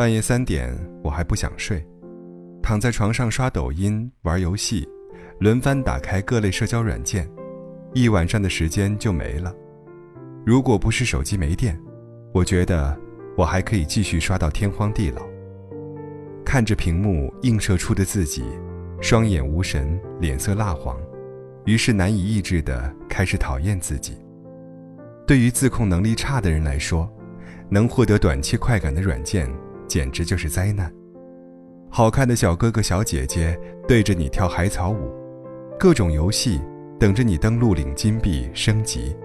半夜三点，我还不想睡，躺在床上刷抖音、玩游戏，轮番打开各类社交软件，一晚上的时间就没了。如果不是手机没电，我觉得我还可以继续刷到天荒地老。看着屏幕映射出的自己，双眼无神，脸色蜡黄，于是难以抑制地开始讨厌自己。对于自控能力差的人来说，能获得短期快感的软件。简直就是灾难！好看的小哥哥小姐姐对着你跳海草舞，各种游戏等着你登录领金币升级，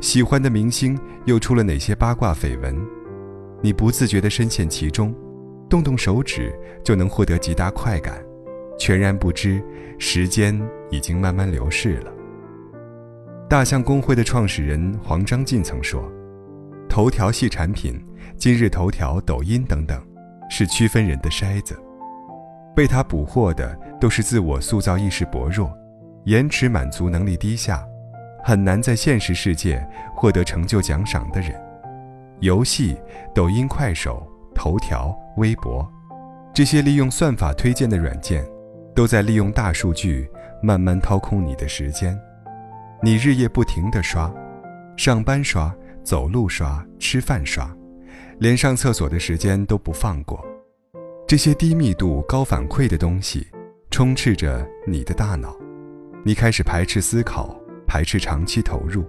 喜欢的明星又出了哪些八卦绯闻？你不自觉地深陷其中，动动手指就能获得极大快感，全然不知时间已经慢慢流逝了。大象公会的创始人黄章进曾说：“头条系产品。”今日头条、抖音等等，是区分人的筛子。被他捕获的都是自我塑造意识薄弱、延迟满足能力低下、很难在现实世界获得成就奖赏的人。游戏、抖音、快手、头条、微博，这些利用算法推荐的软件，都在利用大数据慢慢掏空你的时间。你日夜不停地刷，上班刷，走路刷，吃饭刷。连上厕所的时间都不放过，这些低密度、高反馈的东西充斥着你的大脑，你开始排斥思考，排斥长期投入。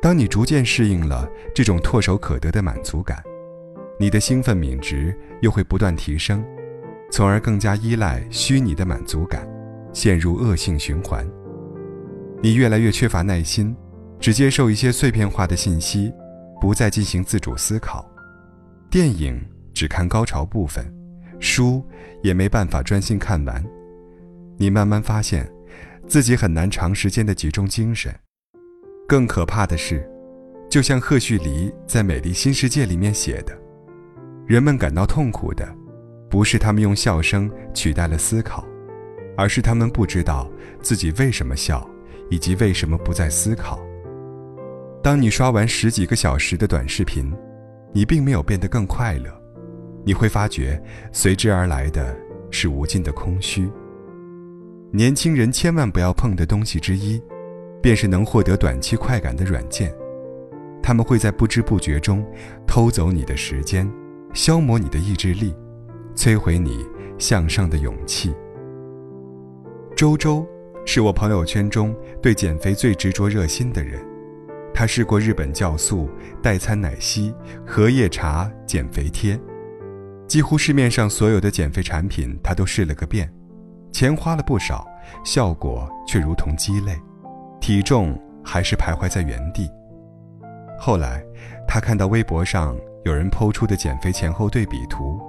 当你逐渐适应了这种唾手可得的满足感，你的兴奋敏值又会不断提升，从而更加依赖虚拟的满足感，陷入恶性循环。你越来越缺乏耐心，只接受一些碎片化的信息，不再进行自主思考。电影只看高潮部分，书也没办法专心看完。你慢慢发现，自己很难长时间的集中精神。更可怕的是，就像赫胥黎在《美丽新世界》里面写的，人们感到痛苦的，不是他们用笑声取代了思考，而是他们不知道自己为什么笑，以及为什么不再思考。当你刷完十几个小时的短视频。你并没有变得更快乐，你会发觉随之而来的是无尽的空虚。年轻人千万不要碰的东西之一，便是能获得短期快感的软件，他们会在不知不觉中偷走你的时间，消磨你的意志力，摧毁你向上的勇气。周周是我朋友圈中对减肥最执着热心的人。他试过日本酵素、代餐奶昔、荷叶茶、减肥贴，几乎市面上所有的减肥产品他都试了个遍，钱花了不少，效果却如同鸡肋，体重还是徘徊在原地。后来，他看到微博上有人抛出的减肥前后对比图，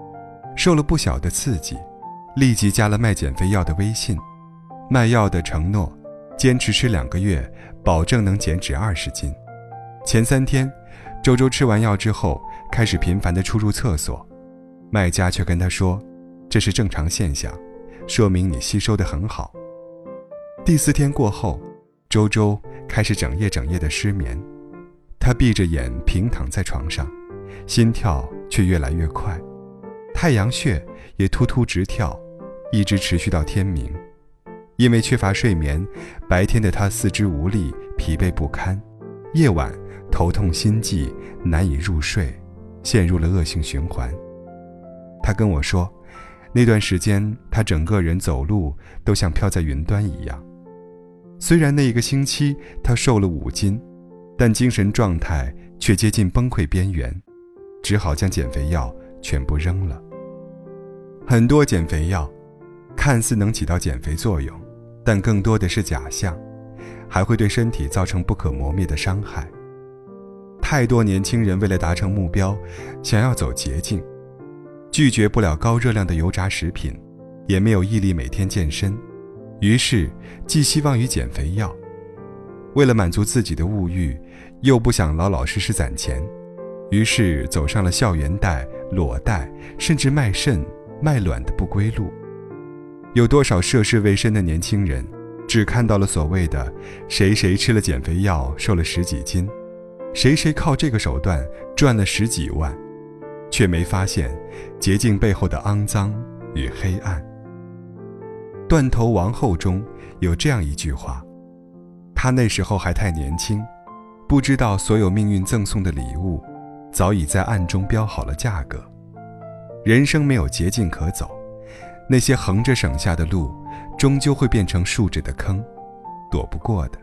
受了不小的刺激，立即加了卖减肥药的微信，卖药的承诺。坚持吃两个月，保证能减脂二十斤。前三天，周周吃完药之后，开始频繁的出入厕所，卖家却跟他说：“这是正常现象，说明你吸收得很好。”第四天过后，周周开始整夜整夜的失眠，他闭着眼平躺在床上，心跳却越来越快，太阳穴也突突直跳，一直持续到天明。因为缺乏睡眠，白天的他四肢无力、疲惫不堪，夜晚头痛心悸、难以入睡，陷入了恶性循环。他跟我说，那段时间他整个人走路都像飘在云端一样。虽然那一个星期他瘦了五斤，但精神状态却接近崩溃边缘，只好将减肥药全部扔了。很多减肥药，看似能起到减肥作用。但更多的是假象，还会对身体造成不可磨灭的伤害。太多年轻人为了达成目标，想要走捷径，拒绝不了高热量的油炸食品，也没有毅力每天健身，于是寄希望于减肥药。为了满足自己的物欲，又不想老老实实攒钱，于是走上了校园贷、裸贷，甚至卖肾、卖卵的不归路。有多少涉世未深的年轻人，只看到了所谓的“谁谁吃了减肥药瘦了十几斤，谁谁靠这个手段赚了十几万”，却没发现捷径背后的肮脏与黑暗。《断头王后》中有这样一句话：“他那时候还太年轻，不知道所有命运赠送的礼物，早已在暗中标好了价格。人生没有捷径可走，那些横着省下的路，终究会变成竖着的坑，躲不过的。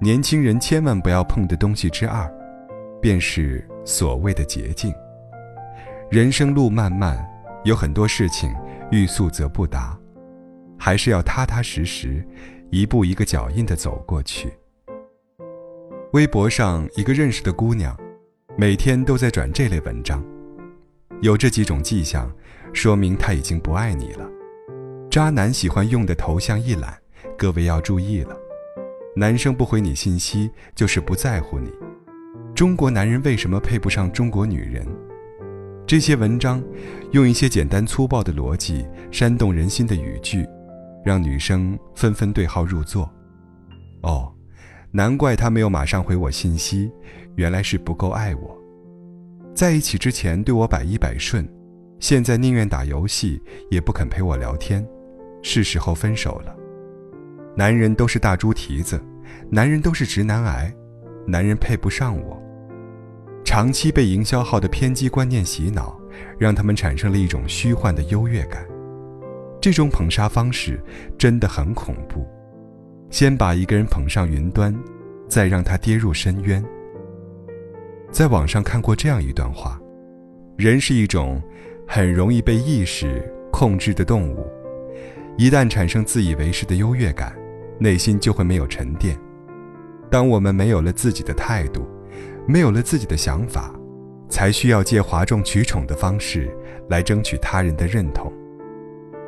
年轻人千万不要碰的东西之二，便是所谓的捷径。”人生路漫漫，有很多事情欲速则不达，还是要踏踏实实，一步一个脚印的走过去。微博上一个认识的姑娘，每天都在转这类文章，有这几种迹象，说明他已经不爱你了。渣男喜欢用的头像一览，各位要注意了。男生不回你信息，就是不在乎你。中国男人为什么配不上中国女人？这些文章，用一些简单粗暴的逻辑、煽动人心的语句，让女生纷纷对号入座。哦，难怪他没有马上回我信息，原来是不够爱我。在一起之前对我百依百顺，现在宁愿打游戏也不肯陪我聊天，是时候分手了。男人都是大猪蹄子，男人都是直男癌，男人配不上我。长期被营销号的偏激观念洗脑，让他们产生了一种虚幻的优越感。这种捧杀方式真的很恐怖。先把一个人捧上云端，再让他跌入深渊。在网上看过这样一段话：人是一种很容易被意识控制的动物，一旦产生自以为是的优越感，内心就会没有沉淀。当我们没有了自己的态度，没有了自己的想法，才需要借哗众取宠的方式来争取他人的认同。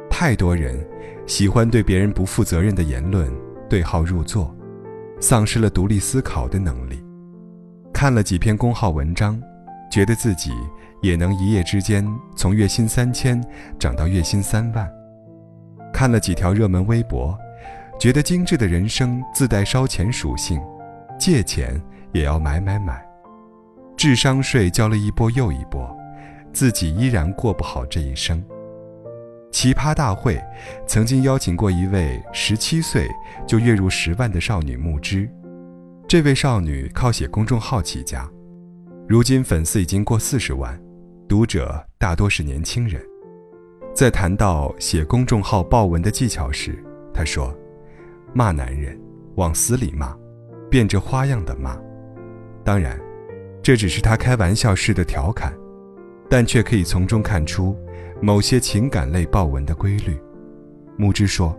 太多人喜欢对别人不负责任的言论对号入座，丧失了独立思考的能力。看了几篇公号文章，觉得自己也能一夜之间从月薪三千涨到月薪三万；看了几条热门微博，觉得精致的人生自带烧钱属性，借钱。也要买买买，智商税交了一波又一波，自己依然过不好这一生。奇葩大会曾经邀请过一位十七岁就月入十万的少女木之，这位少女靠写公众号起家，如今粉丝已经过四十万，读者大多是年轻人。在谈到写公众号爆文的技巧时，他说：“骂男人，往死里骂，变着花样的骂。”当然，这只是他开玩笑式的调侃，但却可以从中看出某些情感类爆文的规律。木之说：“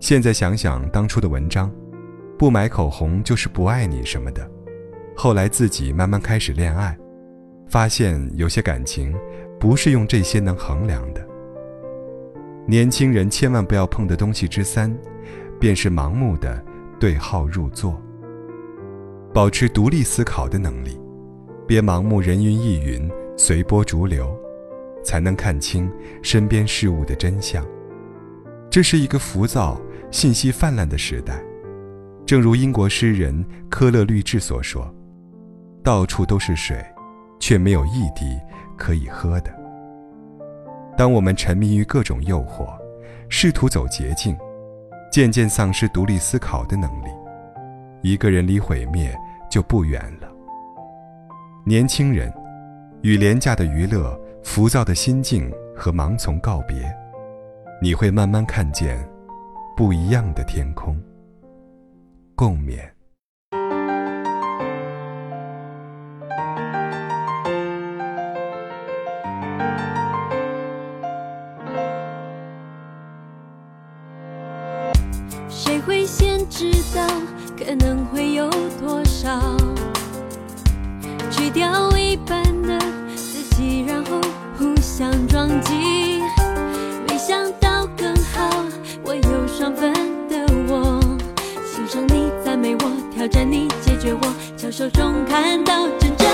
现在想想当初的文章，不买口红就是不爱你什么的。后来自己慢慢开始恋爱，发现有些感情不是用这些能衡量的。年轻人千万不要碰的东西之三，便是盲目的对号入座。”保持独立思考的能力，别盲目人云亦云、随波逐流，才能看清身边事物的真相。这是一个浮躁、信息泛滥的时代，正如英国诗人科勒律治所说：“到处都是水，却没有一滴可以喝的。”当我们沉迷于各种诱惑，试图走捷径，渐渐丧失独立思考的能力，一个人离毁灭。就不远了。年轻人，与廉价的娱乐、浮躁的心境和盲从告别，你会慢慢看见不一样的天空。共勉。谁会先知道？可能会有多少？去掉一半的自己，然后互相撞击。没想到更好，我有双份的我，欣赏你，赞美我，挑战你，解决我，巧手中看到真正